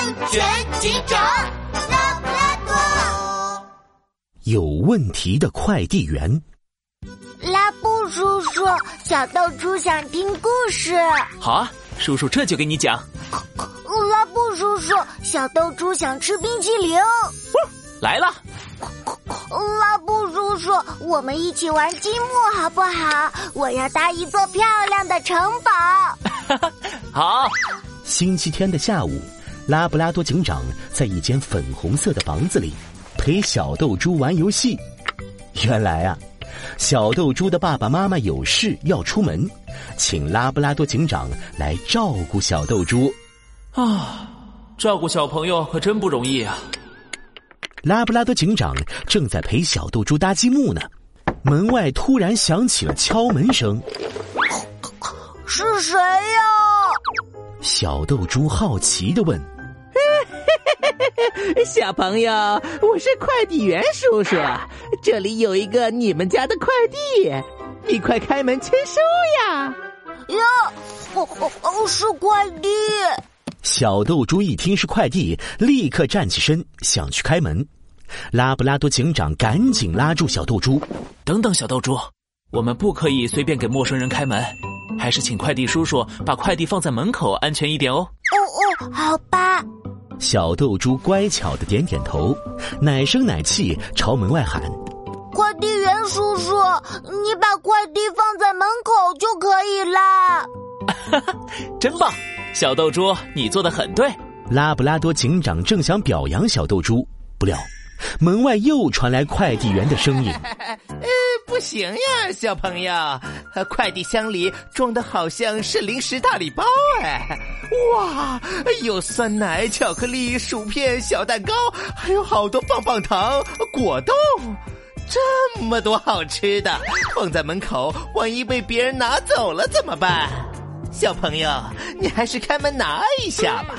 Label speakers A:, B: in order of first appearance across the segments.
A: 安全警长拉布拉多。
B: 有问题的快递员，
C: 拉布叔叔，小豆猪想听故事。
D: 好啊，叔叔这就给你讲。
C: 拉布叔叔，小豆猪想吃冰淇淋。
D: 来了。
C: 拉布叔叔，我们一起玩积木好不好？我要搭一座漂亮的城堡。
D: 好。
B: 星期天的下午，拉布拉多警长在一间粉红色的房子里陪小豆猪玩游戏。原来啊，小豆猪的爸爸妈妈有事要出门，请拉布拉多警长来照顾小豆猪。
D: 啊，照顾小朋友可真不容易啊！
B: 拉布拉多警长正在陪小豆猪搭积木呢，门外突然响起了敲门声。
C: 是谁呀？
B: 小豆猪好奇的问：“
E: 小朋友，我是快递员叔叔，这里有一个你们家的快递，你快开门签收呀！”
C: 呀，哦哦哦，是快递。
B: 小豆猪一听是快递，立刻站起身想去开门。拉布拉多警长赶紧拉住小豆猪：“
D: 等等，小豆猪，我们不可以随便给陌生人开门，还是请快递叔叔把快递放在门口安全一点哦。”“
C: 哦哦，好吧。”
B: 小豆猪乖巧的点点头，奶声奶气朝门外喊：“
C: 快递员叔叔，你把快递放在门口就可以啦。”“
D: 哈哈，真棒！”小豆猪，你做的很对。
B: 拉布拉多警长正想表扬小豆猪，不料门外又传来快递员的声音：“
E: 呃，不行呀，小朋友，快递箱里装的好像是零食大礼包哎！哇，有酸奶、巧克力、薯片、小蛋糕，还有好多棒棒糖、果冻，这么多好吃的，放在门口，万一被别人拿走了怎么办？”小朋友，你还是开门拿一下吧。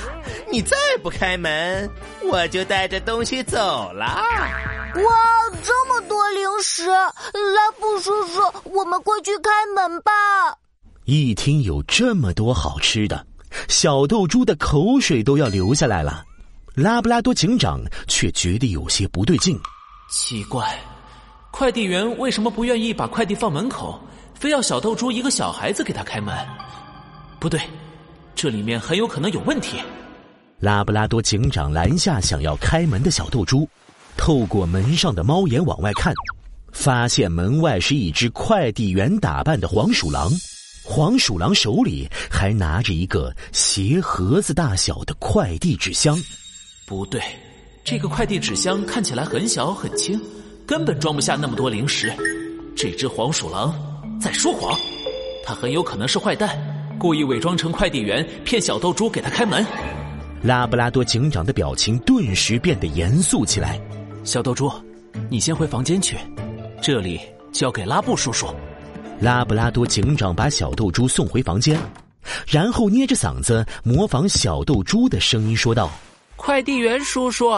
E: 你再不开门，我就带着东西走了。哇，
C: 这么多零食！拉布叔叔，我们快去开门吧。
B: 一听有这么多好吃的，小豆猪的口水都要流下来了。拉布拉多警长却觉得有些不对劲。
D: 奇怪，快递员为什么不愿意把快递放门口，非要小豆猪一个小孩子给他开门？不对，这里面很有可能有问题。
B: 拉布拉多警长拦下想要开门的小豆猪，透过门上的猫眼往外看，发现门外是一只快递员打扮的黄鼠狼。黄鼠狼手里还拿着一个鞋盒子大小的快递纸箱。
D: 不对，这个快递纸箱看起来很小很轻，根本装不下那么多零食。这只黄鼠狼在说谎，它很有可能是坏蛋。故意伪装成快递员，骗小豆猪给他开门。
B: 拉布拉多警长的表情顿时变得严肃起来。
D: 小豆猪，你先回房间去，这里交给拉布叔叔。
B: 拉布拉多警长把小豆猪送回房间，然后捏着嗓子模仿小豆猪的声音说道：“
E: 快递员叔叔，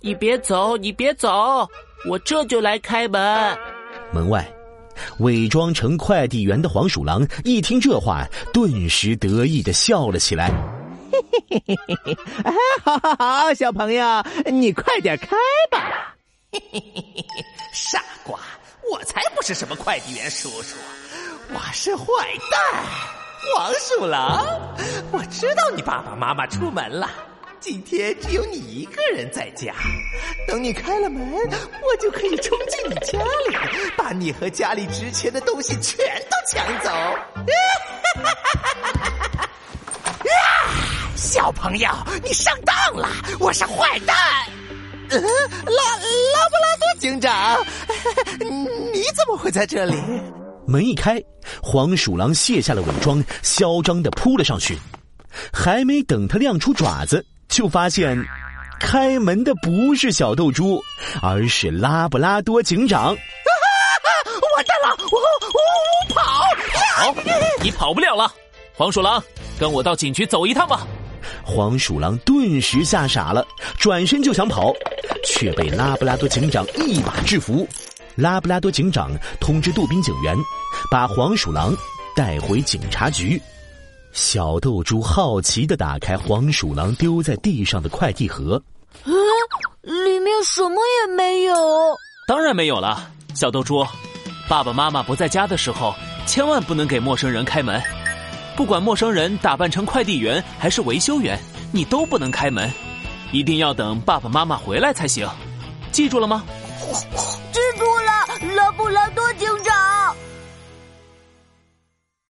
E: 你别走，你别走，我这就来开门。”
B: 门外。伪装成快递员的黄鼠狼一听这话，顿时得意的笑了起来。嘿嘿嘿嘿
E: 嘿嘿，好好好，小朋友，你快点开吧。
F: 嘿嘿嘿，傻瓜，我才不是什么快递员叔叔，我是坏蛋黄鼠狼。我知道你爸爸妈妈出门了。今天只有你一个人在家，等你开了门，我就可以冲进你家里，把你和家里值钱的东西全都抢走。小朋友，你上当了，我是坏蛋。拉拉布拉多警长，你怎么会在这里？
B: 门一开，黄鼠狼卸下了伪装，嚣张的扑了上去，还没等他亮出爪子。就发现，开门的不是小豆猪，而是拉布拉多警长。
F: 完蛋了！我我跑
D: 跑，你跑不了了。黄鼠狼，跟我到警局走一趟吧。
B: 黄鼠狼顿时吓傻了，转身就想跑，却被拉布拉多警长一把制服。拉布拉多警长通知杜宾警员，把黄鼠狼带回警察局。小豆猪好奇的打开黄鼠狼丢在地上的快递盒，
C: 嗯，里面什么也没有。
D: 当然没有了，小豆猪。爸爸妈妈不在家的时候，千万不能给陌生人开门。不管陌生人打扮成快递员还是维修员，你都不能开门。一定要等爸爸妈妈回来才行。记住了吗？
C: 记住了，拉布拉多警长。